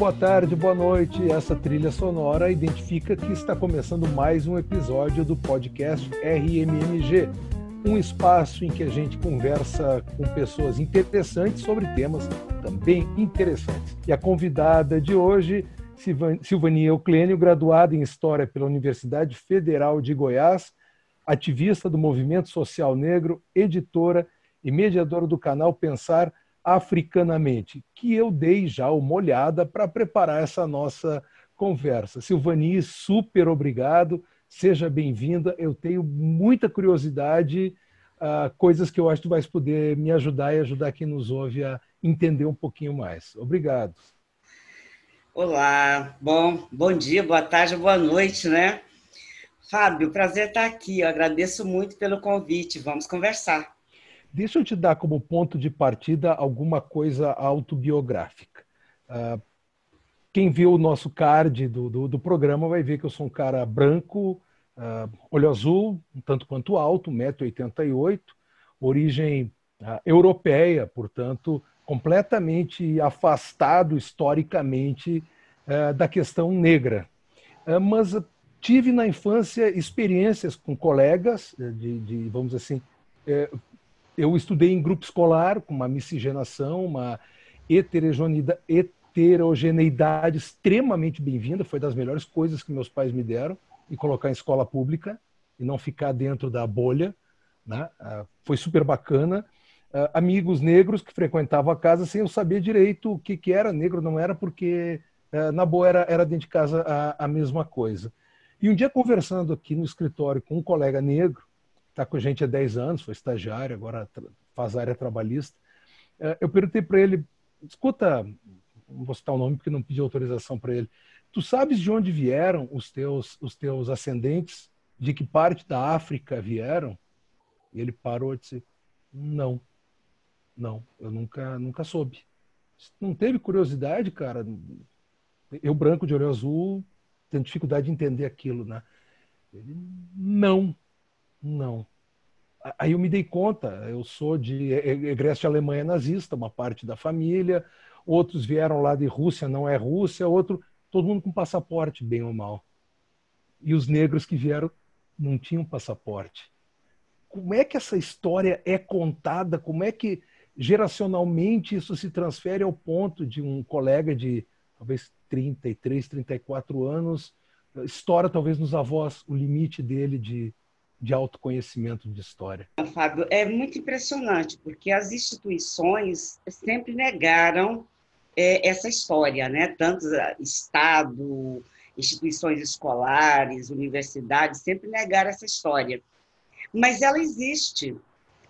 boa tarde, boa noite. Essa trilha sonora identifica que está começando mais um episódio do podcast RMMG, um espaço em que a gente conversa com pessoas interessantes sobre temas também interessantes. E a convidada de hoje, Silvania Euclênio, graduada em História pela Universidade Federal de Goiás, ativista do movimento social negro, editora e mediadora do canal Pensar Africanamente, que eu dei já uma olhada para preparar essa nossa conversa. Silvani, super obrigado, seja bem-vinda. Eu tenho muita curiosidade, uh, coisas que eu acho que tu vais poder me ajudar e ajudar quem nos ouve a entender um pouquinho mais. Obrigado. Olá, bom, bom dia, boa tarde, boa noite, né? Fábio, prazer estar aqui. Eu agradeço muito pelo convite. Vamos conversar. Deixa eu te dar como ponto de partida alguma coisa autobiográfica. Uh, quem viu o nosso card do, do, do, programa vai ver que eu sou um cara branco, uh, olho azul, um tanto quanto alto, 1,88m, origem uh, europeia, portanto, completamente afastado historicamente da questão negra. mas tive na infância experiências com colegas de, de vamos assim, eh, eu estudei em grupo escolar, com uma miscigenação, uma heterogeneidade, extremamente bem-vinda, foi das melhores coisas que meus pais me deram, e colocar em escola pública e não ficar dentro da bolha. Né? Uh, foi super bacana. Uh, amigos negros que frequentavam a casa sem eu saber direito o que, que era negro, não era porque uh, na boa era, era dentro de casa a, a mesma coisa. E um dia conversando aqui no escritório com um colega negro, está com a gente há 10 anos, foi estagiário, agora faz área trabalhista. É, eu perguntei para ele, escuta, não vou citar o nome porque não pedi autorização para ele, tu sabes de onde vieram os teus, os teus ascendentes? De que parte da África vieram? E ele parou e disse, não, não, eu nunca, nunca soube. Não teve curiosidade, cara? Eu branco de olho azul, tenho dificuldade de entender aquilo, né? Ele, não, não. Aí eu me dei conta, eu sou de egresso de Alemanha nazista, uma parte da família, outros vieram lá de Rússia, não é Rússia, outro, todo mundo com passaporte, bem ou mal. E os negros que vieram não tinham passaporte. Como é que essa história é contada? Como é que geracionalmente isso se transfere ao ponto de um colega de talvez 33, 34 anos, estoura talvez nos avós o limite dele de de autoconhecimento de história? Fábio, é muito impressionante, porque as instituições sempre negaram é, essa história, né? Tanto Estado, instituições escolares, universidades, sempre negaram essa história. Mas ela existe,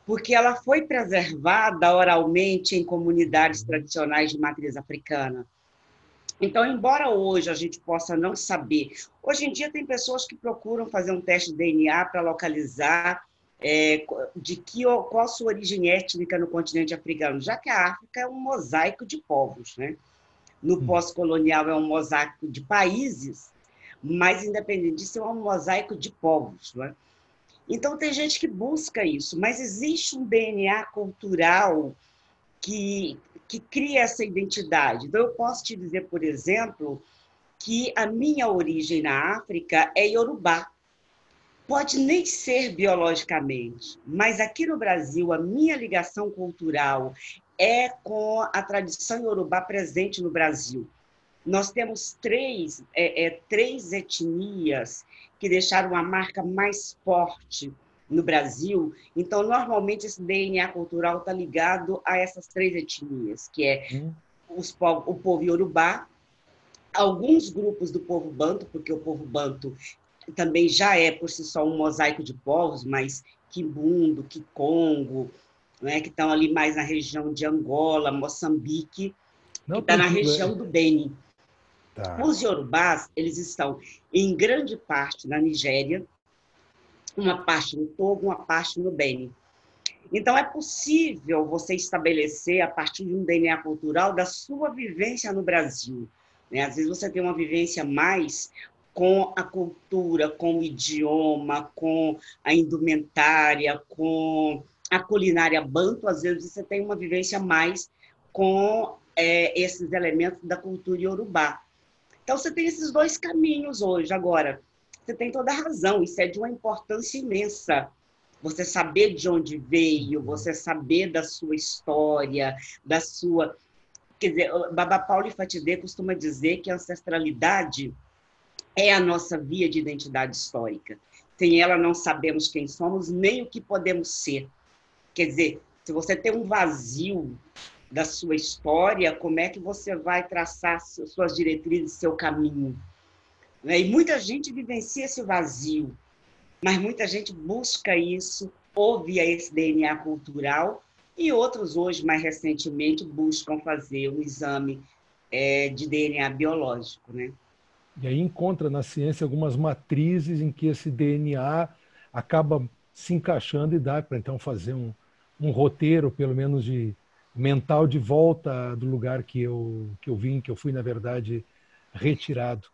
porque ela foi preservada oralmente em comunidades tradicionais de matriz africana. Então, embora hoje a gente possa não saber, hoje em dia tem pessoas que procuram fazer um teste de DNA para localizar é, de que qual a sua origem étnica no continente africano, já que a África é um mosaico de povos, né? No hum. pós-colonial é um mosaico de países, mas independente disso é um mosaico de povos, né? Então tem gente que busca isso, mas existe um DNA cultural que que cria essa identidade. Então, eu posso te dizer, por exemplo, que a minha origem na África é iorubá. Pode nem ser biologicamente, mas aqui no Brasil, a minha ligação cultural é com a tradição iorubá presente no Brasil. Nós temos três, é, é, três etnias que deixaram uma marca mais forte no Brasil. Então, normalmente, esse DNA cultural está ligado a essas três etnias, que é hum. os povo, o povo iorubá, alguns grupos do povo banto, porque o povo banto também já é por si só um mosaico de povos, mas Quimbundo, Kikongo, né, que estão ali mais na região de Angola, Moçambique, Não, que está na região do Beni. Tá. Os iorubás, eles estão em grande parte na Nigéria, uma parte no Togo, uma parte no Beni. Então, é possível você estabelecer, a partir de um DNA cultural, da sua vivência no Brasil. Né? Às vezes você tem uma vivência mais com a cultura, com o idioma, com a indumentária, com a culinária banto, às vezes você tem uma vivência mais com é, esses elementos da cultura iorubá. Então, você tem esses dois caminhos hoje. Agora, você tem toda a razão, isso é de uma importância imensa. Você saber de onde veio, você saber da sua história, da sua. Quer dizer, Baba Pauli Fatidê costuma dizer que a ancestralidade é a nossa via de identidade histórica. Sem ela, não sabemos quem somos, nem o que podemos ser. Quer dizer, se você tem um vazio da sua história, como é que você vai traçar suas diretrizes, seu caminho? Né? E muita gente vivencia esse vazio, mas muita gente busca isso, ouve esse DNA cultural, e outros hoje, mais recentemente, buscam fazer um exame é, de DNA biológico, né? E aí encontra na ciência algumas matrizes em que esse DNA acaba se encaixando e dá para então fazer um, um roteiro, pelo menos de mental, de volta do lugar que eu, que eu vim, que eu fui, na verdade, retirado.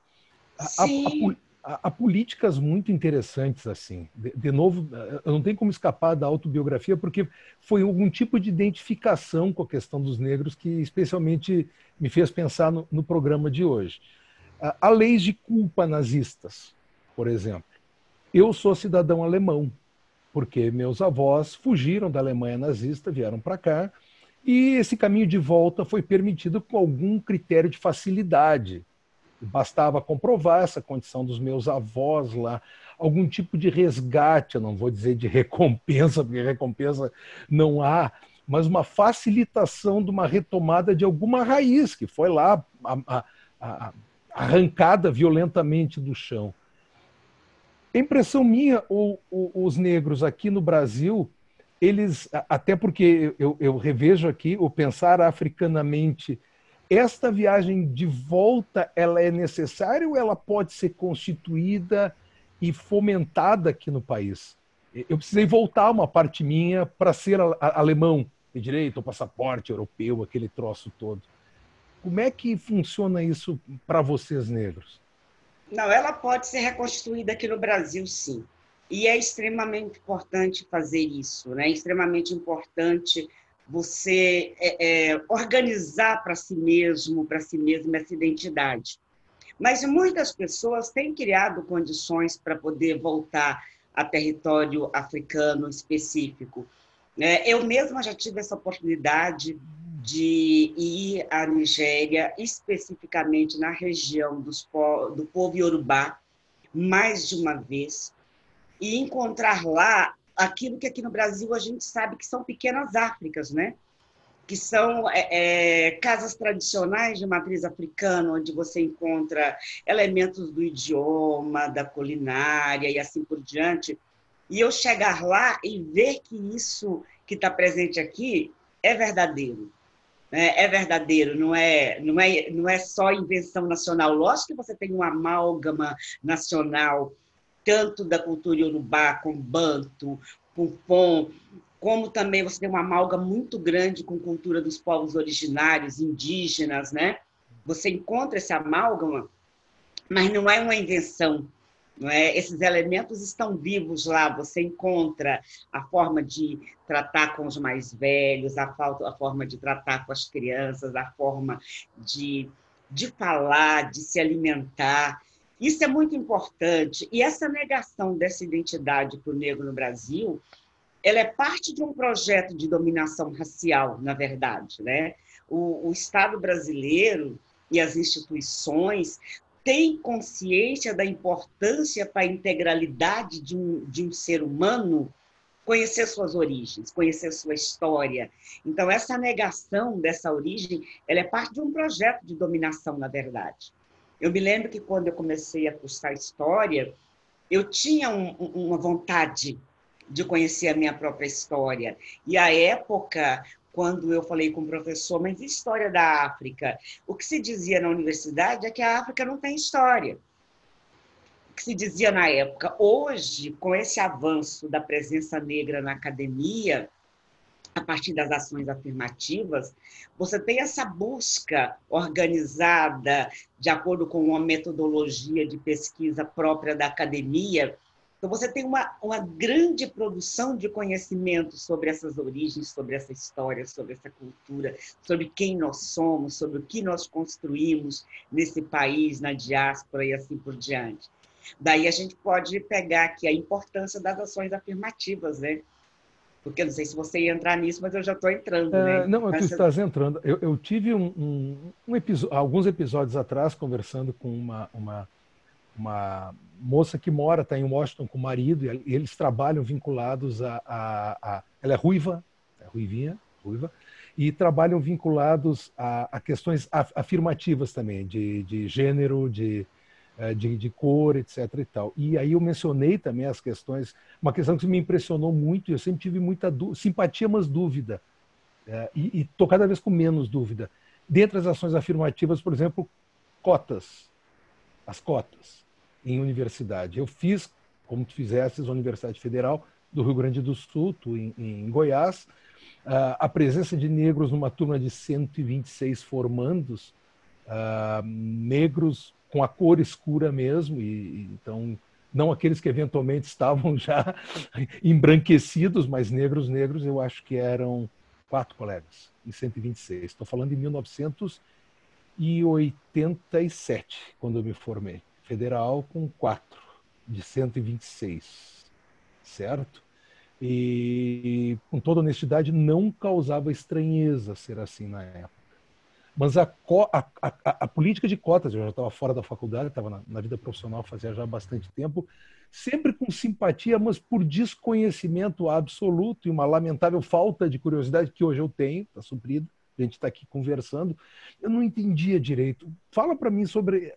Há, políticas muito interessantes assim. De, de, novo, eu não tenho como escapar da autobiografia, porque foi algum tipo de identificação com a questão dos negros que especialmente me fez pensar no, no programa de hoje. Há leis de culpa nazistas, por exemplo. Eu sou cidadão alemão, porque meus avós fugiram da Alemanha nazista, vieram para cá, e esse caminho de volta foi permitido com algum critério de facilidade. Bastava comprovar essa condição dos meus avós lá, algum tipo de resgate, eu não vou dizer de recompensa, porque recompensa não há, mas uma facilitação de uma retomada de alguma raiz que foi lá a, a, a, arrancada violentamente do chão. A impressão minha, ou, os negros aqui no Brasil, eles, até porque eu, eu revejo aqui o pensar africanamente, esta viagem de volta, ela é necessária ou ela pode ser constituída e fomentada aqui no país? Eu precisei voltar uma parte minha para ser alemão de direito, ou passaporte europeu, aquele troço todo. Como é que funciona isso para vocês negros? Não, ela pode ser reconstruída aqui no Brasil, sim. E é extremamente importante fazer isso, né? É extremamente importante você é, é, organizar para si mesmo, para si mesmo essa identidade. Mas muitas pessoas têm criado condições para poder voltar a território africano específico. É, eu mesma já tive essa oportunidade de ir à Nigéria, especificamente na região do povo iorubá, mais de uma vez, e encontrar lá aquilo que aqui no Brasil a gente sabe que são pequenas Áfricas, né? que são é, é, casas tradicionais de matriz africana, onde você encontra elementos do idioma, da culinária e assim por diante. E eu chegar lá e ver que isso que está presente aqui é verdadeiro é, é verdadeiro, não é, não, é, não é só invenção nacional. Lógico que você tem um amálgama nacional, tanto da cultura iorubá, com banto, com pom, como também você tem uma amálgama muito grande com cultura dos povos originários, indígenas, né? Você encontra esse amálgama, mas não é uma invenção não é? Esses elementos estão vivos lá. Você encontra a forma de tratar com os mais velhos, a, a forma de tratar com as crianças, a forma de, de falar, de se alimentar. Isso é muito importante. E essa negação dessa identidade para o negro no Brasil, ela é parte de um projeto de dominação racial, na verdade. Né? O, o Estado brasileiro e as instituições tem consciência da importância para a integralidade de um, de um ser humano conhecer suas origens, conhecer sua história. Então, essa negação dessa origem, ela é parte de um projeto de dominação, na verdade. Eu me lembro que quando eu comecei a cursar história, eu tinha um, uma vontade de conhecer a minha própria história. E a época, quando eu falei com o professor, mas história da África? O que se dizia na universidade é que a África não tem história. O que se dizia na época. Hoje, com esse avanço da presença negra na academia, a partir das ações afirmativas, você tem essa busca organizada, de acordo com uma metodologia de pesquisa própria da academia, Então, você tem uma, uma grande produção de conhecimento sobre essas origens, sobre essa história, sobre essa cultura, sobre quem nós somos, sobre o que nós construímos nesse país, na diáspora e assim por diante. Daí a gente pode pegar aqui a importância das ações afirmativas, né? Porque eu não sei se você ia entrar nisso, mas eu já estou entrando, né? É, não, é tu estás entrando. Eu, eu tive um, um, um episódio, alguns episódios atrás conversando com uma, uma, uma moça que mora, está em Washington com o marido, e eles trabalham vinculados a, a, a ela é ruiva, é ruivinha, ruiva, e trabalham vinculados a, a questões afirmativas também, de, de gênero, de, é, de, de, cor, etc. e tal. E aí eu mencionei também as questões, uma questão que me impressionou muito, eu sempre tive muita simpatia, mas dúvida, é, e estou cada vez com menos dúvida. Dentre as ações afirmativas, por exemplo, cotas, as cotas em universidade. Eu fiz, como tu fizeste, a Universidade Federal do Rio Grande do Sul, tu, em, em Goiás, uh, a presença de negros numa turma de 126 formandos, uh, negros com a cor escura mesmo, e, então não aqueles que eventualmente estavam já embranquecidos, mas negros, negros, eu acho que eram quatro colegas em 126. Estou falando em 1987, quando eu me formei. Federal com quatro de 126, certo? E, com toda honestidade, não causava estranheza ser assim na época. Mas a, a, a, a, política de cotas, eu já estava fora da faculdade, estava na, na, vida profissional fazia já bastante tempo, sempre com simpatia, mas por desconhecimento absoluto e uma lamentável falta de curiosidade que hoje eu tenho, está suprido, a gente está aqui conversando, eu não entendia direito. Fala para mim sobre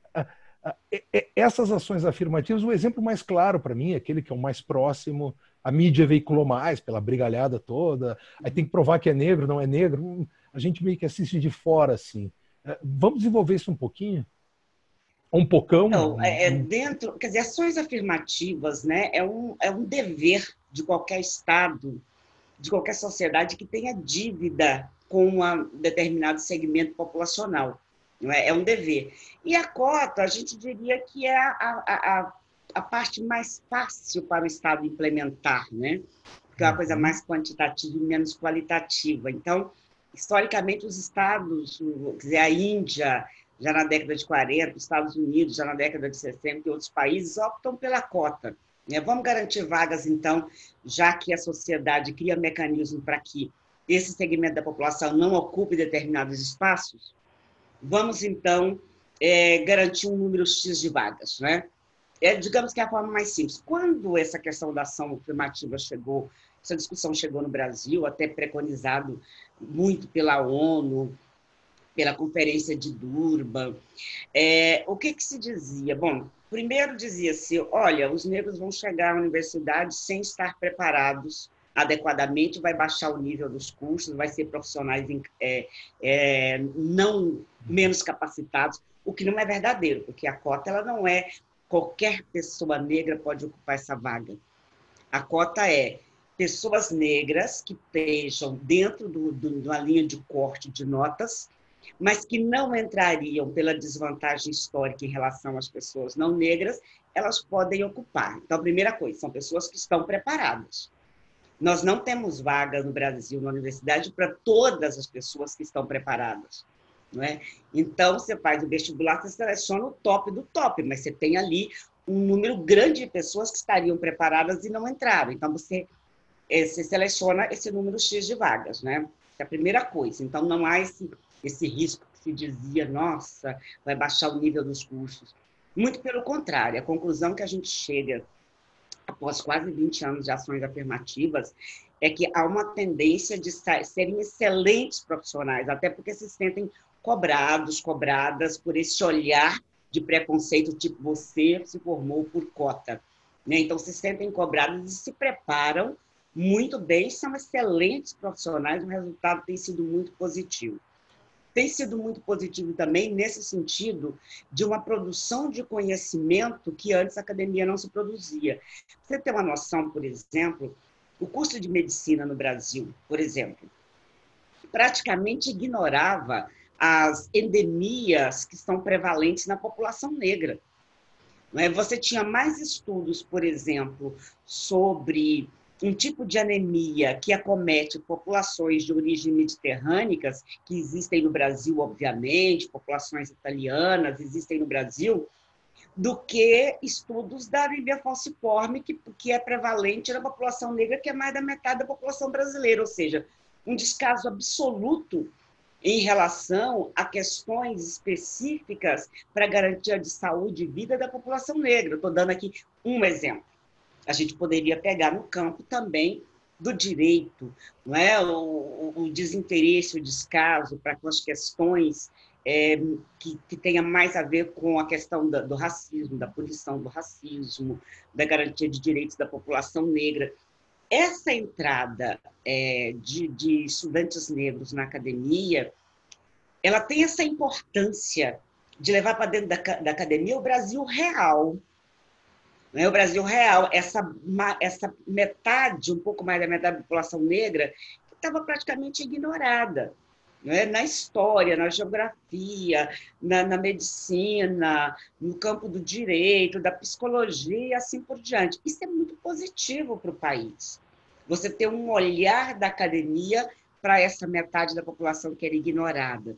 essas ações afirmativas. O exemplo mais claro para mim, aquele que é o mais próximo, a mídia veiculou mais pela brigalhada toda, aí tem que provar que é negro, não é negro a gente meio que assiste de fora, assim. É, vamos desenvolver isso um pouquinho? Um pocão? Não, é, é dentro, quer dizer, ações afirmativas, né? É um, é um dever de qualquer Estado, de qualquer sociedade que tenha dívida com um determinado segmento populacional. Não é? é um dever. E a cota, a gente diria que é a, a, a, a parte mais fácil para o Estado implementar, né? Porque é uma coisa uhum. mais quantitativa e menos qualitativa. Então, historicamente, os estados, dizer, a Índia, já na década de 40, os Estados Unidos, já na década de 60 e outros países, optam pela cota. Né? Vamos garantir vagas, então, já que a sociedade cria mecanismo para que esse segmento da população não ocupe determinados espaços? Vamos, então, é, garantir um número X de vagas. Né? É, digamos que é a forma mais simples. Quando essa questão da ação afirmativa chegou essa discussão chegou no Brasil, até preconizado muito pela ONU, pela Conferência de Durban. É, o que, que se dizia? Bom, primeiro dizia-se: olha, os negros vão chegar à universidade sem estar preparados adequadamente, vai baixar o nível dos cursos, vai ser profissionais é, é, não menos capacitados, o que não é verdadeiro, porque a cota ela não é qualquer pessoa negra pode ocupar essa vaga. A cota é pessoas negras que estejam dentro do, do, de uma linha de corte de notas, mas que não entrariam pela desvantagem histórica em relação às pessoas não negras, elas podem ocupar. Então, a primeira coisa, são pessoas que estão preparadas. Nós não temos vaga no Brasil, na universidade, para todas as pessoas que estão preparadas. Não é? Então, você faz o vestibular, você seleciona o top do top, mas você tem ali um número grande de pessoas que estariam preparadas e não entraram. Então, você você seleciona esse número X de vagas, né? É a primeira coisa. Então, não há esse, esse risco que se dizia, nossa, vai baixar o nível dos cursos. Muito pelo contrário, a conclusão que a gente chega após quase 20 anos de ações afirmativas é que há uma tendência de serem excelentes profissionais, até porque se sentem cobrados, cobradas por esse olhar de preconceito, tipo, você se formou por cota. Né? Então, se sentem cobrados e se preparam muito bem, são excelentes profissionais, o resultado tem sido muito positivo. Tem sido muito positivo também nesse sentido de uma produção de conhecimento que antes a academia não se produzia. Você tem uma noção, por exemplo, o curso de medicina no Brasil, por exemplo, praticamente ignorava as endemias que são prevalentes na população negra. é? Você tinha mais estudos, por exemplo, sobre um tipo de anemia que acomete populações de origem mediterrânicas, que existem no Brasil, obviamente, populações italianas existem no Brasil, do que estudos da anemia falciforme, que, que é prevalente na população negra, que é mais da metade da população brasileira, ou seja, um descaso absoluto em relação a questões específicas para garantia de saúde e vida da população negra. Estou dando aqui um exemplo. A gente poderia pegar no campo também do direito, não é? o, o desinteresse, o descaso para as questões é, que, que tenha mais a ver com a questão da, do racismo, da punição do racismo, da garantia de direitos da população negra. Essa entrada é, de, de estudantes negros na academia, ela tem essa importância de levar para dentro da, da, academia o Brasil real. Né? O Brasil real, essa, essa metade, um pouco mais da metade da população negra, estava praticamente ignorada. Né? Na história, na geografia, na, na medicina, no campo do direito, da psicologia e assim por diante. Isso é muito positivo para o país. Você ter um olhar da academia para essa metade da população que era ignorada.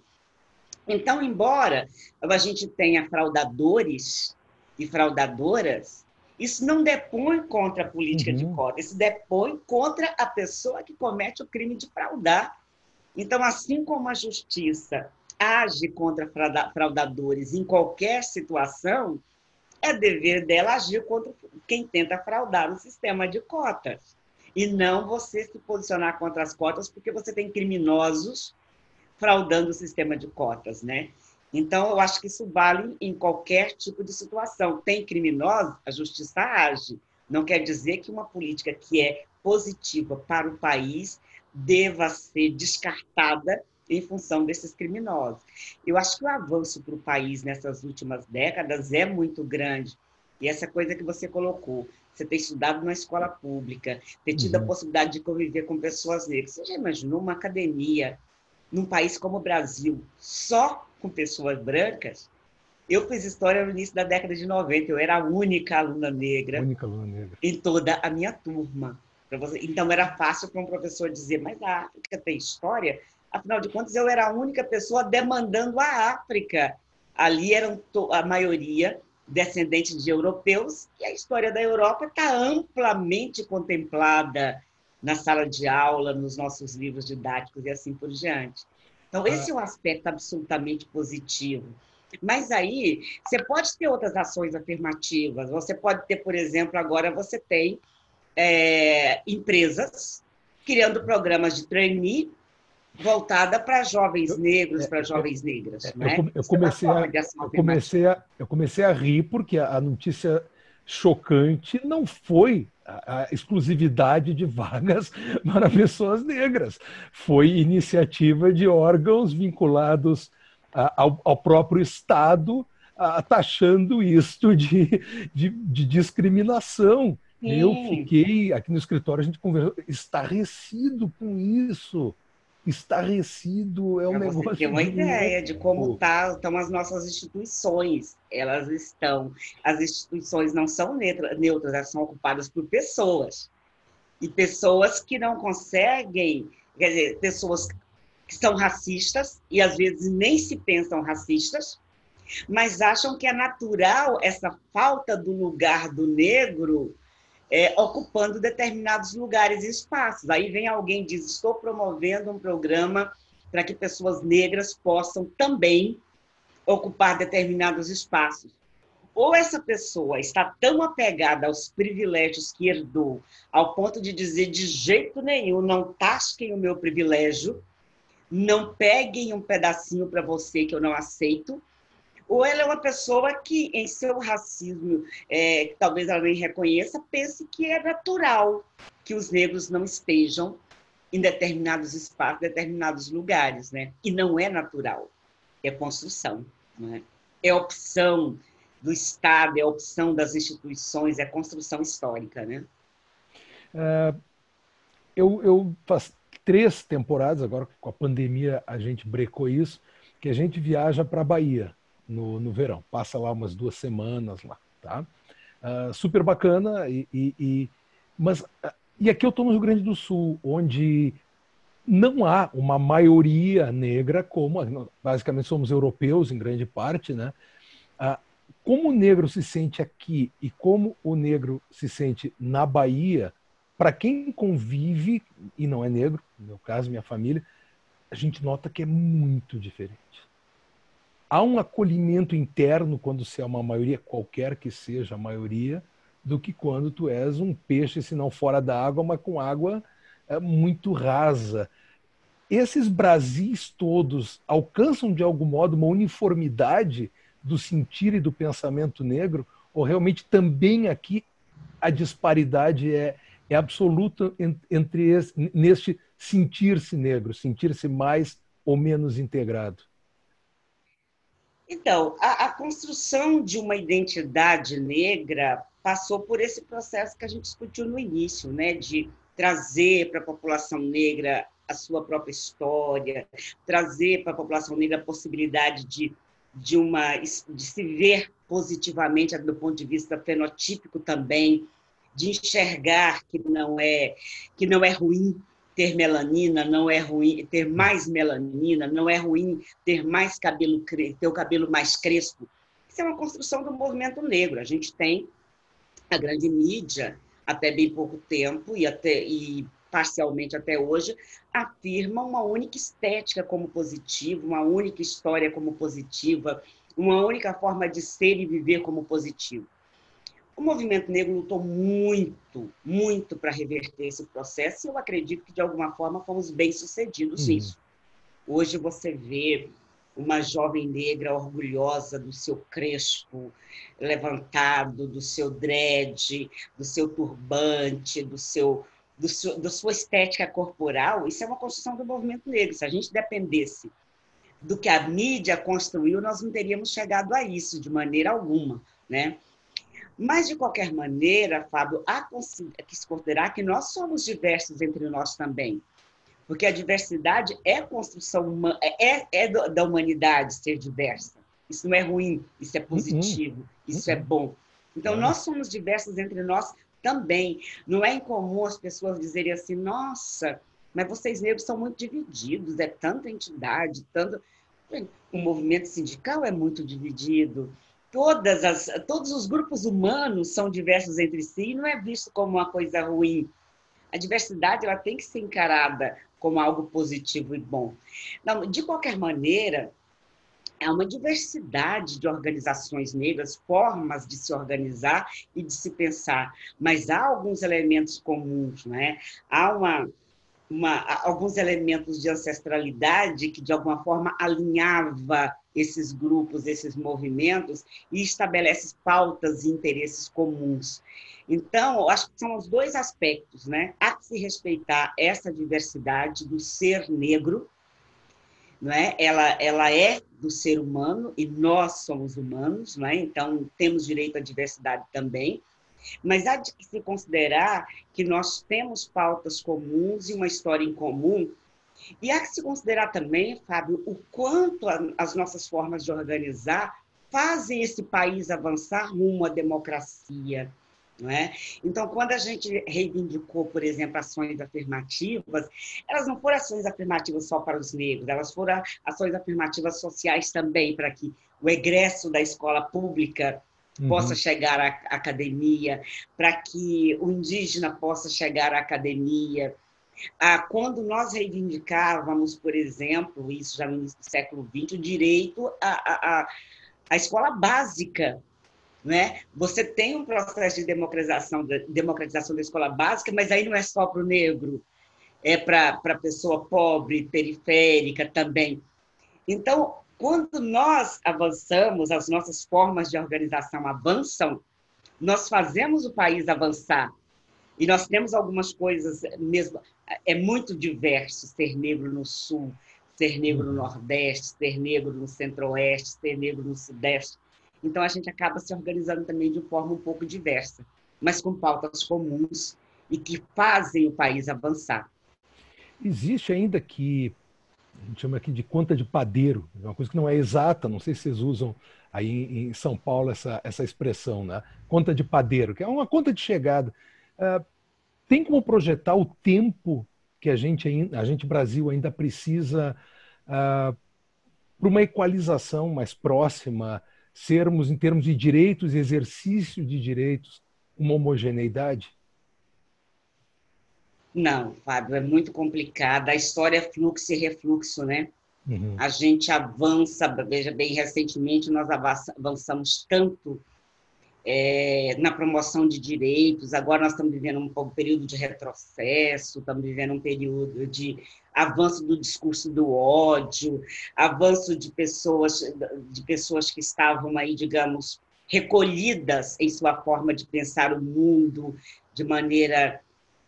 Então, embora a gente tenha fraudadores e fraudadoras, isso não depõe contra a política uhum. de cota, isso depõe contra a pessoa que comete o crime de fraudar. Então, assim como a justiça age contra fraudadores em qualquer situação, é dever dela agir contra quem tenta fraudar no sistema de cotas. E não você se posicionar contra as cotas, porque você tem criminosos fraudando o sistema de cotas, né? Então, eu acho que isso vale em qualquer tipo de situação. Tem criminosos, a justiça age. Não quer dizer que uma política que é positiva para o país deva ser descartada em função desses criminosos. Eu acho que o avanço para o país nessas últimas décadas é muito grande. E essa coisa que você colocou, você ter estudado na escola pública, ter tido uhum. a possibilidade de conviver com pessoas negras. Você já imaginou uma academia num país como o Brasil, só com pessoas brancas? Eu fiz história no início da década de 90, eu era a única aluna negra, única aluna negra. em toda a minha turma. Então era fácil para um professor dizer, mas a África tem história? Afinal de contas, eu era a única pessoa demandando a África. Ali eram a maioria descendentes de europeus, e a história da Europa está amplamente contemplada na sala de aula, nos nossos livros didáticos e assim por diante. Então, esse é um aspecto absolutamente positivo. Mas aí, você pode ter outras ações afirmativas. Você pode ter, por exemplo, agora você tem é, empresas criando programas de trainee voltada para jovens negros, para jovens negras. Eu, né? eu, comecei a, eu, comecei a, eu comecei a rir porque a, a notícia chocante não foi a, exclusividade de vagas para pessoas negras. Foi iniciativa de órgãos vinculados ao, ao, próprio Estado, taxando isto de, de, de discriminação. Sim. Eu fiquei, aqui no escritório, a gente conversou, estarrecido com isso estarrecido é um pra negócio. Você ter uma ideia de como tá, estão as nossas instituições. Elas estão. As instituições não são neutras, neutras, elas são ocupadas por pessoas. E pessoas que não conseguem, quer dizer, pessoas que são racistas e às vezes nem se pensam racistas, mas acham que é natural essa falta do lugar do negro é, ocupando determinados lugares e espaços. Aí vem alguém e diz: estou promovendo um programa para que pessoas negras possam também ocupar determinados espaços. Ou essa pessoa está tão apegada aos privilégios que herdou, ao ponto de dizer de jeito nenhum, não tasquem o meu privilégio, não peguem um pedacinho para você que eu não aceito, ou ela é uma pessoa que, em seu racismo, é, que talvez ela nem reconheça, pense que é natural que os negros não estejam em determinados espaços, determinados lugares, né? E não é natural, é construção, né? é opção do Estado, é opção das instituições, é construção histórica, né? É, eu, eu faz três temporadas agora com a pandemia a gente brecou isso, que a gente viaja para a Bahia no, no verão. Passa lá umas duas semanas lá. tá? Uh, super bacana e, e, e mas e aqui eu estou no Rio Grande do Sul, onde não há uma maioria negra, como basicamente somos europeus em grande parte, né? Ah, como o negro se sente aqui e como o negro se sente na Bahia, para quem convive e não é negro, no meu caso, minha família, a gente nota que é muito diferente. Há um acolhimento interno quando se é uma maioria, qualquer que seja a maioria, do que quando tu és um peixe, se não fora da água, mas com água é, muito rasa. Esses Brasis todos alcançam de algum modo uma uniformidade do sentir e do pensamento negro, ou realmente também aqui a disparidade é, é absoluta entre esse, neste sentir-se negro, sentir-se mais ou menos integrado? Então, a, a, construção de uma identidade negra passou por esse processo que a gente discutiu no início, né, de trazer para a população negra a sua própria história, trazer para a população negra a possibilidade de de, uma, de se ver positivamente do ponto de vista fenotípico também, de enxergar que não é que não é ruim ter melanina, não é ruim ter mais melanina, não é ruim ter mais cabelo ter o cabelo mais crespo. Isso é uma construção do movimento negro. A gente tem a grande mídia até bem pouco tempo e até e parcialmente até hoje, afirma uma única estética como positiva, uma única história como positiva, uma única forma de ser e viver como positivo. O movimento negro lutou muito, muito para reverter esse processo e eu acredito que, de alguma forma, fomos bem-sucedidos uhum. nisso. Hoje você vê uma jovem negra orgulhosa do seu crespo levantado, do seu dread, do seu turbante, do seu do seu, da sua estética corporal, isso é uma construção do movimento negro. Se a gente dependesse do que a mídia construiu, nós não teríamos chegado a isso de maneira alguma, né? Mas, de qualquer maneira, Fábio, há que se considerar que nós somos diversos entre nós também. Porque a diversidade é construção é, é da humanidade ser diversa. Isso não é ruim, isso é positivo, uhum. isso é uhum. bom. Então, nós somos diversos entre nós também. Não é incomum as pessoas dizerem assim, nossa, mas vocês negros são muito divididos, é tanta entidade, tanto. O movimento sindical é muito dividido. Todas as, todos os grupos humanos são diversos entre si e não é visto como uma coisa ruim. A diversidade ela tem que ser encarada como algo positivo e bom. Não, de qualquer maneira, é uma diversidade de organizações negras, formas de se organizar e de se pensar, mas há alguns elementos comuns, né? Há uma, uma, alguns elementos de ancestralidade que de alguma forma alinhava esses grupos, esses movimentos e estabelece pautas e interesses comuns. Então, acho que são os dois aspectos, né? Há que se respeitar essa diversidade do ser negro, não é? Ela, ela é do ser humano e nós somos humanos, é? Então temos direito à diversidade também. Mas há de se considerar que nós temos pautas comuns e uma história em comum. E há que se considerar também, Fábio, o quanto as nossas formas de organizar fazem esse país avançar rumo à democracia, é? Então, quando a gente reivindicou, por exemplo, ações afirmativas, elas não foram ações afirmativas só para os negros, elas foram ações afirmativas sociais também, para que o egresso da escola pública uhum. possa chegar à academia, para que o indígena possa chegar à academia. Ah, quando nós reivindicávamos, por exemplo, isso já no início do século XX, o direito à, à, à escola básica, né? Você tem um processo de democratização, de democratização da escola básica, mas aí não é só para o negro, é para a pessoa pobre, periférica também. Então, quando nós avançamos, as nossas formas de organização avançam, nós fazemos o país avançar. E nós temos algumas coisas mesmo. É muito diverso ser negro no Sul, ser negro no Nordeste, ser negro no Centro-Oeste, ser negro no Sudeste. Então, a gente acaba se organizando também de forma um pouco diversa, mas com pautas comuns e que fazem o país avançar. Existe ainda que a gente chama aqui de conta de padeiro, é uma coisa que não é exata, não sei se vocês usam aí em São Paulo essa, essa expressão, né? Conta de padeiro, que é uma conta de chegada. Uh, tem como projetar o tempo que a gente, a gente Brasil ainda precisa uh, para uma equalização mais próxima, sermos, em termos de direitos e exercício de direitos, uma homogeneidade? Não, Fábio, é muito complicado. A história é fluxo e refluxo, né? Uhum. A gente avança, veja bem, recentemente nós avançamos tanto é, na promoção de direitos, agora nós estamos vivendo um, um período de retrocesso, estamos vivendo um período de avanço do discurso do ódio, avanço de pessoas, de pessoas que estavam aí, digamos, recolhidas em sua forma de pensar o mundo de maneira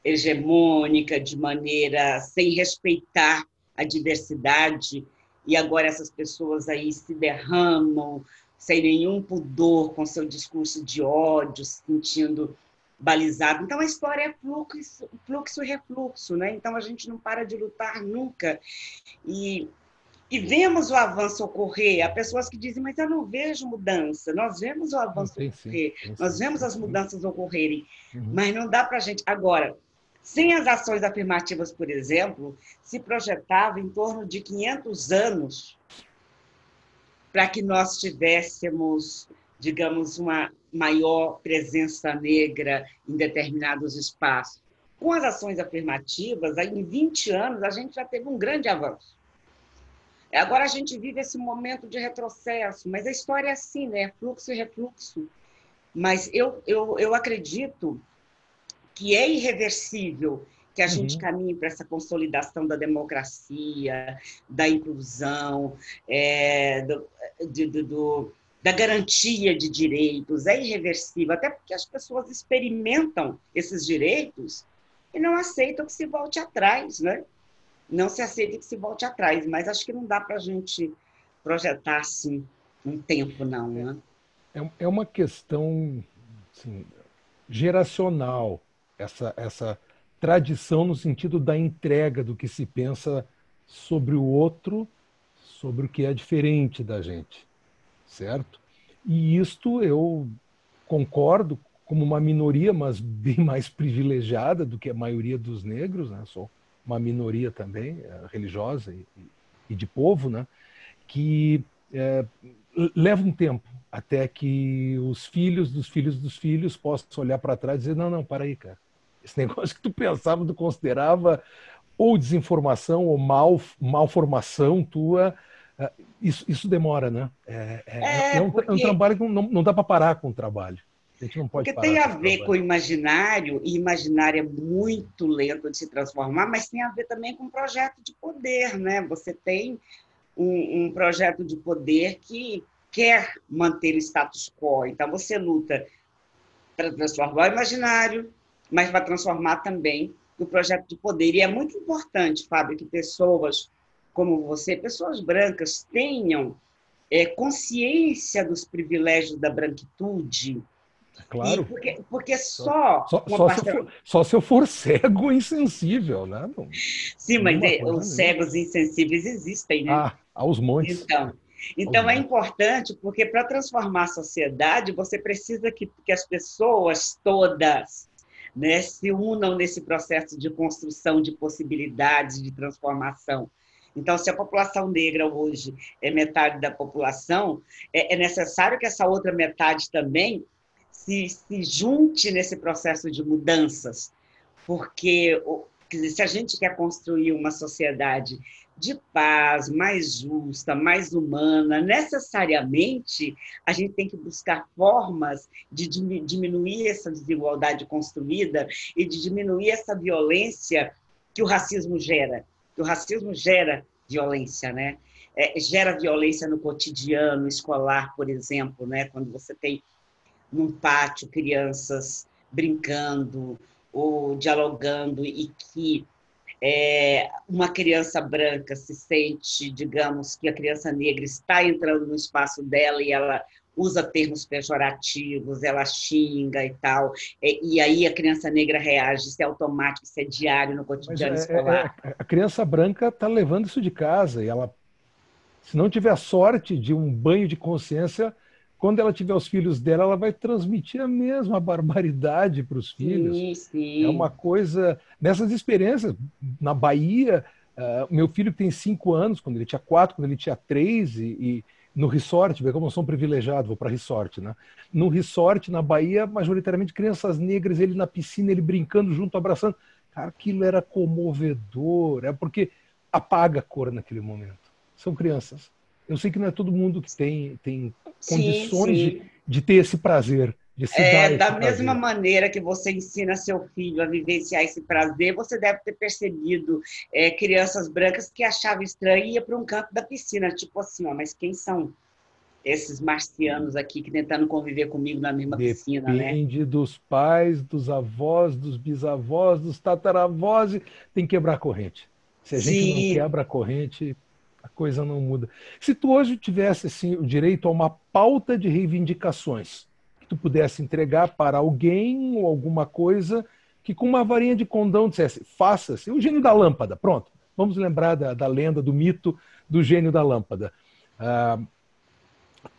hegemônica, de maneira sem respeitar a diversidade, e agora essas pessoas aí se derramam sem nenhum pudor com seu discurso de ódio, se sentindo balizado. Então a história é fluxo, fluxo e refluxo, né? Então a gente não para de lutar nunca. E, e vemos o avanço ocorrer. Há pessoas que dizem, mas eu não vejo mudança. Nós vemos o avanço sim, ocorrer, sim, sim, nós vemos as mudanças ocorrerem, uhum. mas não dá para a gente. Agora, sem as ações afirmativas, por exemplo, se projetava em torno de 500 anos para que nós tivéssemos, digamos, uma maior presença negra em determinados espaços. Com as ações afirmativas, em 20 anos, a gente já teve um grande avanço. Agora a gente vive esse momento de retrocesso, mas a história é assim, né? Fluxo e refluxo. Mas eu, eu, eu acredito que é irreversível que a uhum. gente caminhe para essa consolidação da democracia, da inclusão, é, do, de, do, da garantia de direitos, é irreversível, até porque as pessoas experimentam esses direitos e não aceitam que se volte atrás, né? Não se aceita que se volte atrás, mas acho que não dá para a gente projetar assim um tempo, não, né? É, é uma questão assim, geracional essa, essa tradição no sentido da entrega do que se pensa sobre o outro, sobre o que é diferente da gente, certo? E isto eu concordo como uma minoria, mas bem mais privilegiada do que a maioria dos negros, né? Sou uma minoria também é, religiosa e, e, de povo, né? Que é, leva um tempo até que os filhos dos filhos dos filhos possam olhar para trás e dizer não, não, para aí, cara esse negócio que tu pensava, tu considerava ou desinformação ou mal, malformação tua, eh, isso, isso demora, né? É, é, é, é um, porque... é um, trabalho que não, não dá para parar com o trabalho. A gente não pode porque tem a ver com o imaginário, e imaginário é muito lento de se transformar, mas tem a ver também com um projeto de poder, né? Você tem um, um projeto de poder que quer manter o status quo, então você luta para transformar o imaginário, mas vai transformar também no projeto de poder. E é muito importante, Fábio, que pessoas como você, pessoas brancas, tenham é, consciência dos privilégios da branquitude. Claro. porque, porque só. Só, só, se for, só, se eu for cego e insensível, né? Não, Sim, mas é, os cegos insensíveis existem, né? Ah, aos montes. Então, então é importante, porque para transformar a sociedade, você precisa que, que as pessoas todas né, se unam nesse processo de construção de possibilidades de transformação. Então, se a população negra hoje é metade da população, é, é necessário que essa outra metade também se, se junte nesse processo de mudanças, porque se a gente quer construir uma sociedade de paz, mais justa, mais humana, necessariamente a gente tem que buscar formas de diminuir essa desigualdade construída e de diminuir essa violência que o racismo gera. Que o racismo gera violência, né? É, gera violência no cotidiano escolar, por exemplo, né? Quando você tem num pátio crianças brincando ou dialogando e que é, uma criança branca se sente, digamos, que a criança negra está entrando no espaço dela e ela usa termos pejorativos, ela xinga e tal, e, e aí a criança negra reage, isso é automático, isso é diário no cotidiano é, escolar. É, é, a criança branca está levando isso de casa e ela, se não tiver sorte de um banho de consciência, quando ela tiver os filhos dela, ela vai transmitir a mesma barbaridade para os filhos. Sim, sim. É uma coisa. Nessas experiências, na Bahia, uh, meu filho tem cinco anos, quando ele tinha quatro, quando ele tinha três, e, e no resort, vê como eu sou um privilegiado, vou para resort, né? No resort, na Bahia, majoritariamente crianças negras, ele na piscina, ele brincando junto, abraçando. Cara, aquilo era comovedor, é porque apaga a cor naquele momento. São crianças. Eu sei que não é todo mundo que tem, tem condições sim. De, de ter esse prazer. De se é, da mesma maneira que você ensina seu filho a vivenciar esse prazer, você deve ter percebido é, crianças brancas que achavam estranho e ia para um canto da piscina, tipo assim, ó, mas quem são esses marcianos aqui que tentando conviver comigo na mesma Depende piscina, né? Depende dos pais, dos avós, dos bisavós, dos tataravós, tem que quebrar a corrente. Se a gente Sim. não quebra a corrente, coisa não muda. Se tu hoje tivesse assim, o direito a uma pauta de reivindicações que tu pudesse entregar para alguém ou alguma coisa que com uma varinha de condão dissesse, faça-se, o gênio da lâmpada, pronto. Vamos lembrar da, da lenda, do mito do gênio da lâmpada. Ah,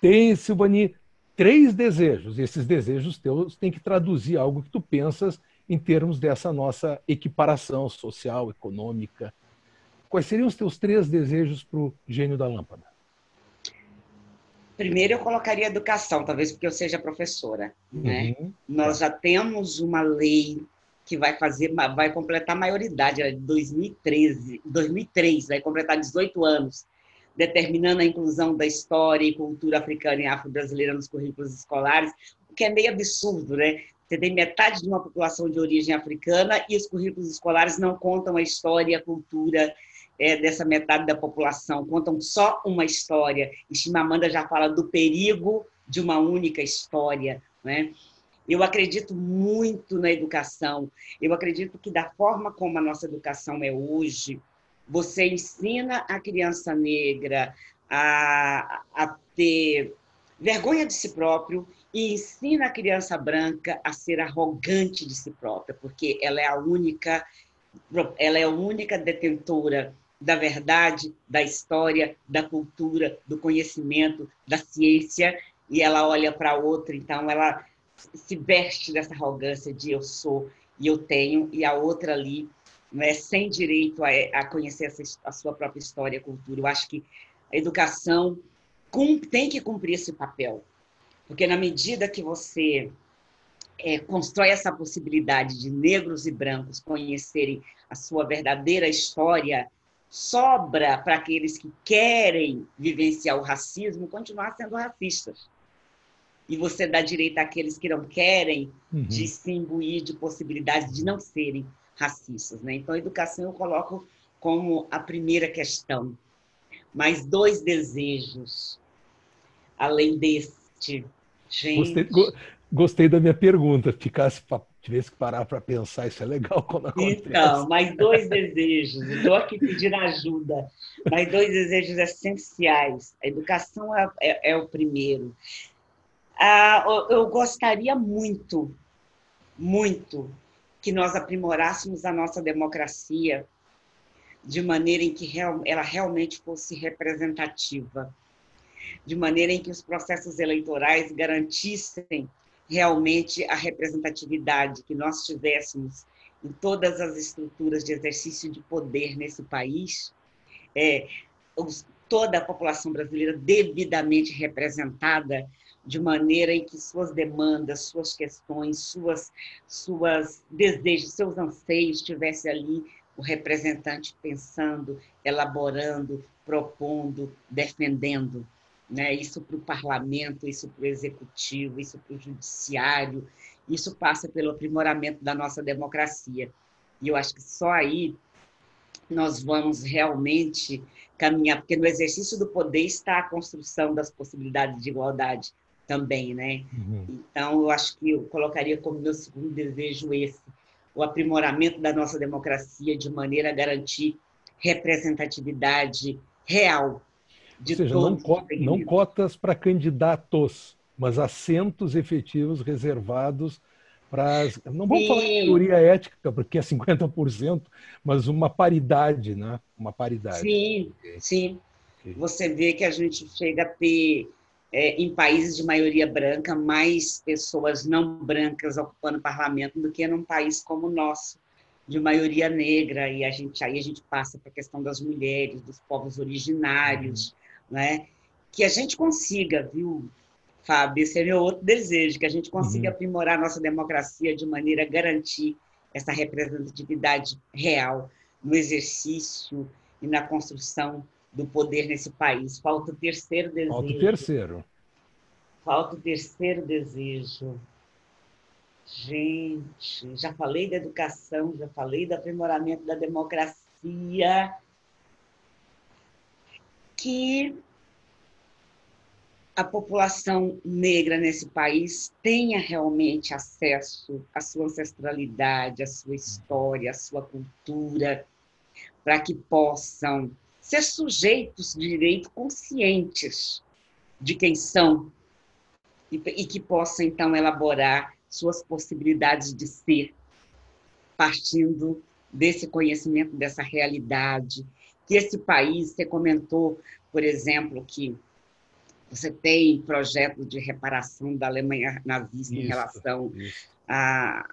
tem, Silvani, três desejos, e esses desejos teus têm que traduzir algo que tu pensas em termos dessa nossa equiparação social, econômica, Quais seriam os teus três desejos para o gênio da lâmpada? Primeiro, eu colocaria educação, talvez porque eu seja professora. Né? Uhum. Nós já temos uma lei que vai fazer, vai completar a maioridade, ela é de 2013, 2003, vai completar 18 anos, determinando a inclusão da história e cultura africana e afro-brasileira nos currículos escolares, o que é meio absurdo, né? Você tem metade de uma população de origem africana e os currículos escolares não contam a história e a cultura é, dessa metade da população, contam só uma história. E Chimamanda já fala do perigo de uma única história. Né? Eu acredito muito na educação. Eu acredito que, da forma como a nossa educação é hoje, você ensina a criança negra a, a ter vergonha de si próprio e ensina a criança branca a ser arrogante de si própria, porque ela é a única ela é a única detentora da verdade, da história, da cultura, do conhecimento, da ciência, e ela olha para outra, então ela se veste dessa arrogância de eu sou e eu tenho, e a outra ali né, sem direito a, a conhecer essa, a sua própria história, cultura. Eu acho que a educação tem que cumprir esse papel, porque na medida que você é, constrói essa possibilidade de negros e brancos conhecerem a sua verdadeira história sobra para aqueles que querem vivenciar o racismo continuar sendo racistas. E você dá direito àqueles que não querem uhum. de se imbuir de possibilidades de não serem racistas. Né? Então, a educação eu coloco como a primeira questão. Mais dois desejos, além deste. Gente... Gostei, gostei da minha pergunta. Ficasse tivesse que parar para pensar, isso é legal quando acontece. Então, mais dois desejos, estou aqui pedindo ajuda, mais dois desejos essenciais. A educação é, é, é o primeiro. Ah, eu gostaria muito, muito, que nós aprimorássemos a nossa democracia de maneira em que ela realmente fosse representativa, de maneira em que os processos eleitorais garantissem realmente a representatividade que nós tivéssemos em todas as estruturas de exercício de poder nesse país, é, os, toda a população brasileira devidamente representada de maneira em que suas demandas, suas questões, suas, suas desejos, seus anseios estivesse ali o representante pensando, elaborando, propondo, defendendo né? isso para o parlamento, isso para o executivo, isso para o judiciário, isso passa pelo aprimoramento da nossa democracia. E eu acho que só aí nós vamos realmente caminhar, porque no exercício do poder está a construção das possibilidades de igualdade também, né? Uhum. Então, eu acho que eu colocaria como meu segundo desejo esse, o aprimoramento da nossa democracia de maneira a garantir representatividade real Ou seja, não, cota, não cotas para candidatos, mas assentos efetivos reservados para. Não vamos Sim. falar em teoria ética, porque é 50%, mas uma paridade, né? Uma paridade. Sim, sim. Você vê que a gente chega a ter é, em países de maioria branca, mais pessoas não brancas ocupando o parlamento do que num país como o nosso, de maioria negra. E a gente, aí a gente passa para a questão das mulheres, dos povos originários, uhum. Né? que a gente consiga, viu, Fábio? Esse é meu outro desejo, que a gente consiga uhum. aprimorar a nossa democracia de maneira a garantir essa representatividade real no exercício e na construção do poder nesse país. Falta o terceiro desejo. Falta o terceiro. Falta o terceiro desejo. Gente, já falei da educação, já falei do aprimoramento da democracia, que a população negra nesse país tenha realmente acesso à sua ancestralidade, à sua história, à sua cultura, para que possam ser sujeitos de direito conscientes de quem são e, e que possam, então, elaborar suas possibilidades de ser, partindo desse conhecimento, dessa realidade. Que esse país, você comentou, por exemplo, que você tem projetos de reparação da Alemanha nazista isso, em relação a,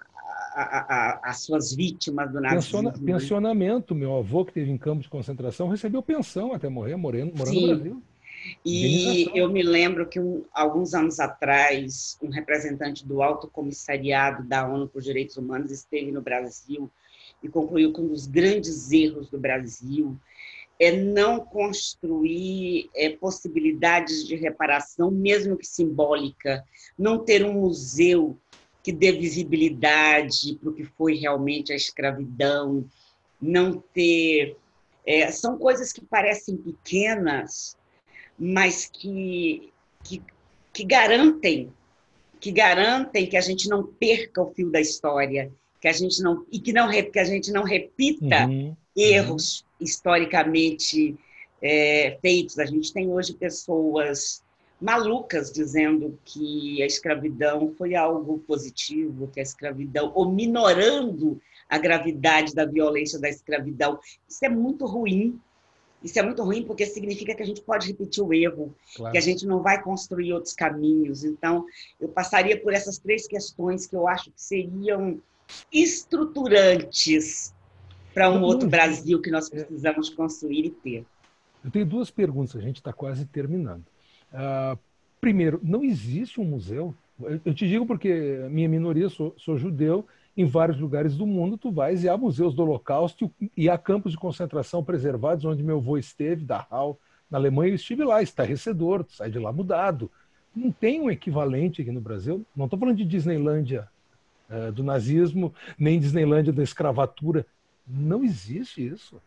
as suas vítimas do nazismo. Pensiona, né? pensionamento, meu avô que teve em campo de concentração recebeu pensão até morrer, morando, morando no Brasil. E eu me lembro que um, alguns anos atrás, um representante do Alto Comissariado da ONU por Direitos Humanos esteve no Brasil e concluiu que um dos grandes erros do Brasil é não construir é, possibilidades de reparação, mesmo que simbólica, não ter um museu que dê visibilidade para o que foi realmente a escravidão, não ter. É, são coisas que parecem pequenas, mas que, que, que garantem que garantem que a gente não perca o fio da história, que a gente não e que não que a gente não repita uhum. Erros uhum. historicamente é, feitos. A gente tem hoje pessoas malucas dizendo que a escravidão foi algo positivo, que a escravidão, ou minorando a gravidade da violência da escravidão. Isso é muito ruim. Isso é muito ruim porque significa que a gente pode repetir o erro, claro. que a gente não vai construir outros caminhos. Então, eu passaria por essas três questões que eu acho que seriam estruturantes para um outro Brasil que nós precisamos construir e ter. Eu tenho duas perguntas, a gente está quase terminando. Uh, primeiro, não existe um museu. Eu te digo porque minha minoria, sou, sou judeu, em vários lugares do mundo tu vais e há museus do Holocausto e há campos de concentração preservados onde meu avô esteve, Dachau, na Alemanha, eu estive lá, estarrecedor, tu sai de lá mudado. Não tem um equivalente aqui no Brasil. Não estou falando de Disneylândia uh, do nazismo, nem Disneylândia da escravatura. Não existe isso.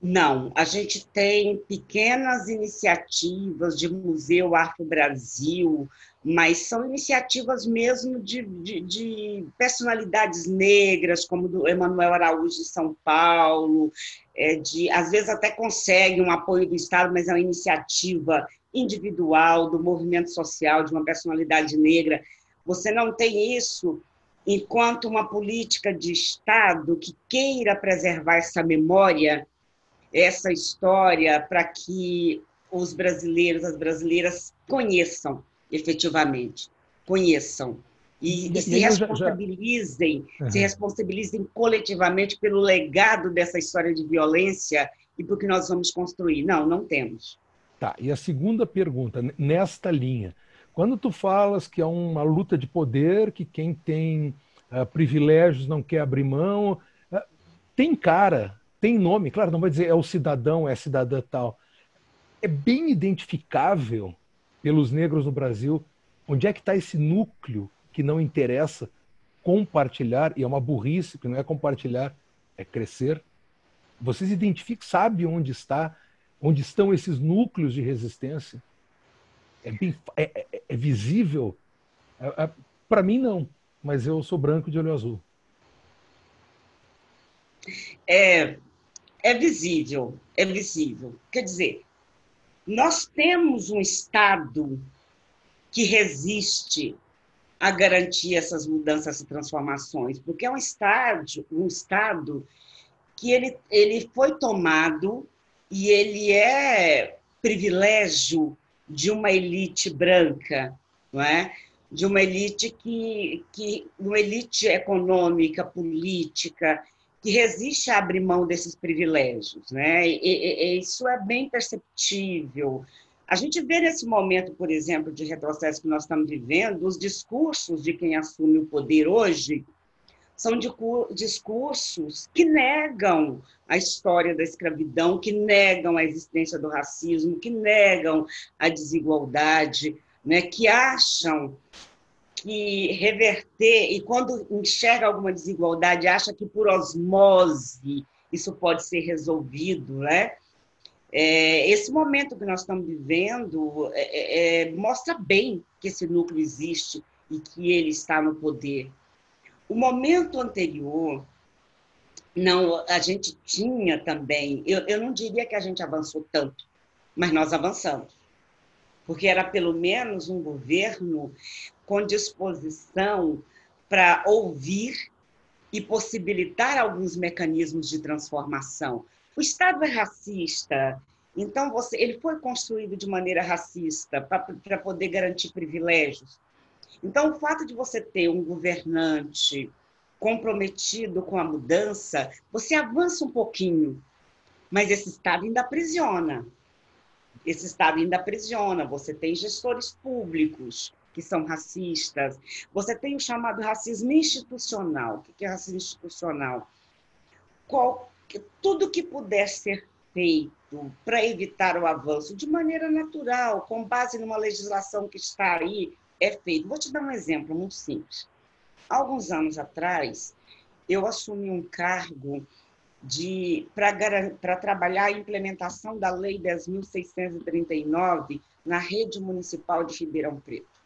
Não, a gente tem pequenas iniciativas de Museu Afro Brasil, mas são iniciativas mesmo de, de, de personalidades negras, como do Emanuel Araújo de São Paulo, é de, às vezes até consegue um apoio do Estado, mas é uma iniciativa individual do movimento social de uma personalidade negra. Você não tem isso enquanto uma política de Estado que queira preservar essa memória essa história para que os brasileiros, as brasileiras conheçam efetivamente, conheçam e, e, se responsabilizem, já, já... Uhum. se responsabilizem coletivamente pelo legado dessa história de violência e por que nós vamos construir. Não, não temos. Tá. E a segunda pergunta nesta linha, quando tu falas que é uma luta de poder, que quem tem uh, privilégios não quer abrir mão, uh, tem cara tem nome, claro, não vai dizer é o cidadão, é cidadã tal. É bem identificável pelos negros no Brasil onde é que está esse núcleo que não interessa compartilhar, e é uma burrice, que não é compartilhar, é crescer. Vocês identificam, sabe onde está, onde estão esses núcleos de resistência? É, bem, é, é, é visível? É, é Para mim, não, mas eu sou branco de olho azul. É, é visível, é visível. Quer dizer, nós temos um Estado que resiste a garantir essas mudanças, essas transformações, porque é um Estado, um Estado que ele, ele foi tomado e ele é privilégio de uma elite branca, não é? de uma elite que, que uma elite econômica, política, que resiste a abrir mão desses privilégios, né? E, e, e isso é bem perceptível. A gente vê nesse momento, por exemplo, de retrocesso que nós estamos vivendo, os discursos de quem assume o poder hoje são discursos que negam a história da escravidão, que negam a existência do racismo, que negam a desigualdade, né, que acham que reverter, e quando enxerga alguma desigualdade, acha que por osmose isso pode ser resolvido, né? É, esse momento que nós estamos vivendo é, é, é, mostra bem que esse núcleo existe e que ele está no poder. O momento anterior, não, a gente tinha também, eu, eu não diria que a gente avançou tanto, mas nós avançamos porque era pelo menos um governo com disposição para ouvir e possibilitar alguns mecanismos de transformação. O Estado é racista, então você, ele foi construído de maneira racista para poder garantir privilégios. Então, o fato de você ter um governante comprometido com a mudança, você avança um pouquinho, mas esse Estado ainda aprisiona esse Estado ainda aprisiona. Você tem gestores públicos que são racistas, você tem o chamado racismo institucional. O que é racismo institucional? Qual, tudo que puder ser feito para evitar o avanço de maneira natural, com base numa legislação que está aí, é feito. Vou te dar um exemplo muito simples. Alguns anos atrás, eu assumi um cargo para trabalhar a implementação da Lei 10.639 na rede municipal de Ribeirão Preto.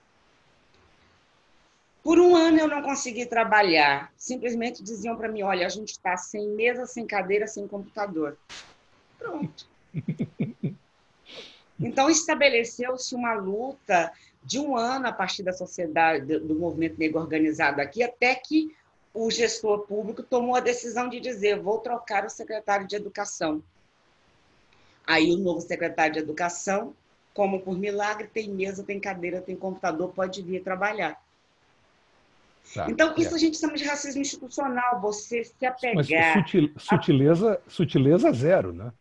Por um ano eu não consegui trabalhar. Simplesmente diziam para mim: olha, a gente está sem mesa, sem cadeira, sem computador. Pronto. Então estabeleceu-se uma luta de um ano a partir da sociedade, do movimento negro organizado aqui, até que o gestor público tomou a decisão de dizer: vou trocar o secretário de educação. Aí o novo secretário de educação, como por milagre, tem mesa, tem cadeira, tem computador, pode vir trabalhar. Tá, então, isso é. a gente chama de racismo institucional, você se apegar. Mas sutil, sutileza, a... sutileza zero, né?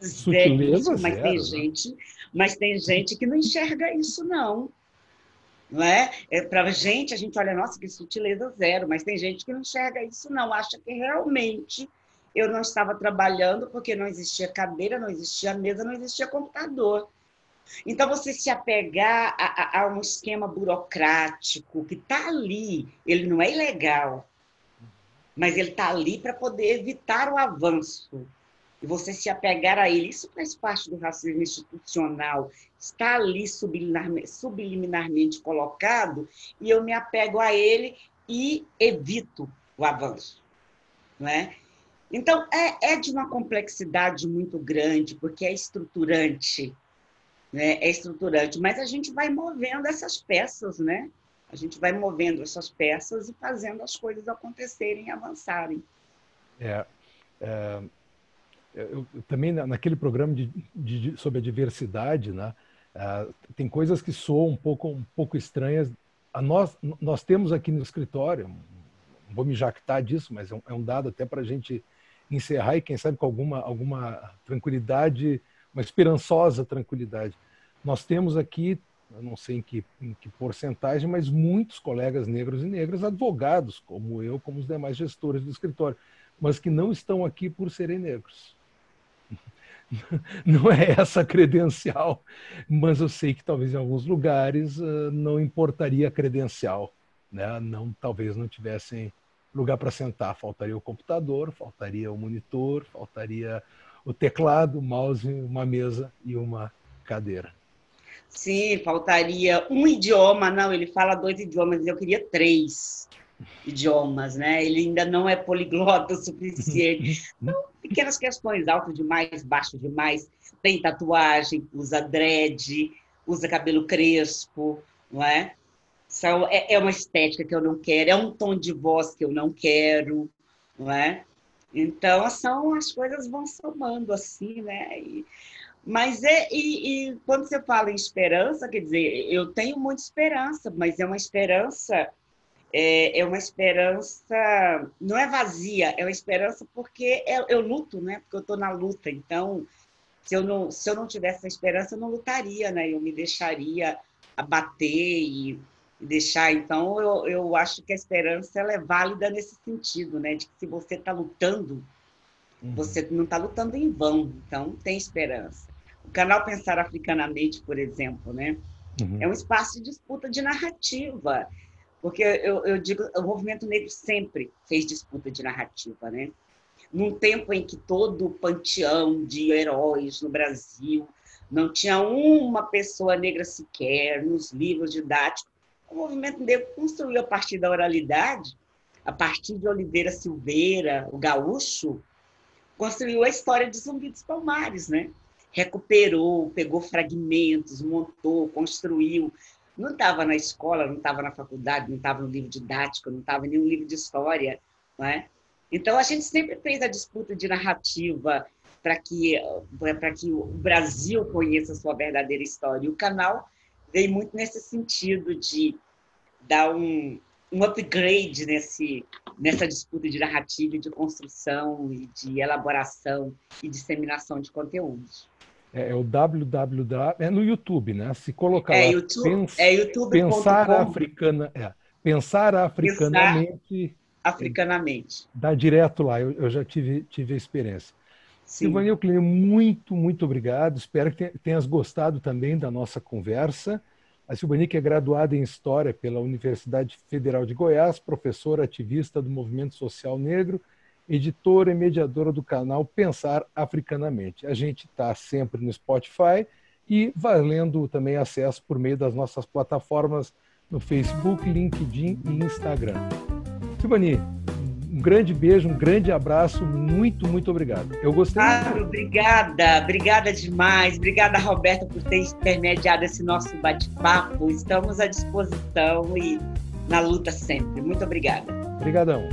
Sutileza mas zero. Tem né? gente, mas tem gente que não enxerga isso, não não é? é Para a gente, a gente olha, nossa, que sutileza zero, mas tem gente que não enxerga isso, não, acha que realmente eu não estava trabalhando porque não existia cadeira, não existia mesa, não existia computador. Então, você se apegar a, a, a um esquema burocrático que está ali, ele não é ilegal, mas ele está ali para poder evitar o avanço e você se apegar a ele, isso faz parte do racismo institucional, está ali subliminarmente colocado, e eu me apego a ele e evito o avanço. Não é? Então, é, é de uma complexidade muito grande, porque é estruturante, né? é estruturante, mas a gente vai movendo essas peças, né? A gente vai movendo essas peças e fazendo as coisas acontecerem e avançarem. É, é eu, eu, também naquele programa de, de, sobre a diversidade, né, uh, tem coisas que soam um pouco, um pouco estranhas. A nós, nós temos aqui no escritório, vou me jactar disso, mas é um, é um dado até para a gente encerrar e quem sabe com alguma, alguma tranquilidade, uma esperançosa tranquilidade. Nós temos aqui, não sei em que, em que porcentagem, mas muitos colegas negros e negras, advogados, como eu, como os demais gestores do escritório, mas que não estão aqui por serem negros. não é essa credencial, mas eu sei que talvez em alguns lugares uh, não importaria a credencial, né? Não, talvez não tivessem lugar para sentar, faltaria o computador, faltaria o monitor, faltaria o teclado, o mouse, uma mesa e uma cadeira. Sim, faltaria um idioma, não, ele fala dois idiomas, eu queria três idiomas, né? Ele ainda não é poliglota o suficiente. Então, pequenas questões, alto demais, baixo demais, tem tatuagem, usa dread, usa cabelo crespo, não é? São, é, é uma estética que eu não quero, é um tom de voz que eu não quero, não é? Então, são as coisas vão somando assim, né? E Mas é, e, e, quando você fala em esperança, quer dizer, eu tenho muita esperança, mas é uma esperança, é, é uma esperança, não é vazia, é uma esperança porque eu, eu luto, né? Porque eu estou na luta. Então, se eu não, se eu não tivesse essa esperança, eu não lutaria, né? Eu me deixaria abater e, e deixar. Então, eu, eu acho que a esperança ela é válida nesse sentido, né? De que se você está lutando, uhum. você não está lutando em vão. Então, tem esperança. O canal Pensar Africanamente, por exemplo, né? Uhum. É um espaço de disputa de narrativa. Porque eu, eu digo, o movimento negro sempre fez disputa de narrativa, né? Num tempo em que todo o panteão de heróis no Brasil não tinha uma pessoa negra sequer nos livros didáticos, o movimento negro construiu a partir da oralidade, a partir de Oliveira Silveira, o gaúcho, construiu a história de Zumbi dos Palmares, né? recuperou, pegou fragmentos, montou, construiu. Não estava na escola, não estava na faculdade, não estava no livro didático, não estava em nenhum livro de história. Não é? Então, a gente sempre fez a disputa de narrativa para que, para que o Brasil conheça a sua verdadeira história. E o canal veio muito nesse sentido de dar um, um upgrade nesse, nessa disputa de narrativa, de construção e de elaboração e disseminação de conteúdos. É, é, o www, é no YouTube, né? Se colocar é, lá, YouTube, pens, é YouTube. Pensar africana, é, pensar africanamente. Africanamente. dá direto lá, eu, eu já tive, tive a experiência. Silvana Euclínio, muito, muito obrigado. Espero que tenhas gostado também da nossa conversa. A Silvani, que é graduada em História pela Universidade Federal de Goiás, professora ativista do movimento social negro editora e mediadora do canal Pensar Africanamente. A gente está sempre no Spotify e valendo também acesso por meio das nossas plataformas no Facebook, LinkedIn e Instagram. Silvani, um grande beijo, um grande abraço, muito, muito obrigado. Eu gostei. Ah, obrigada, obrigada demais. Obrigada, Roberta, por ter intermediado esse nosso bate-papo. Estamos à disposição e na luta sempre. Muito obrigada. Obrigadão.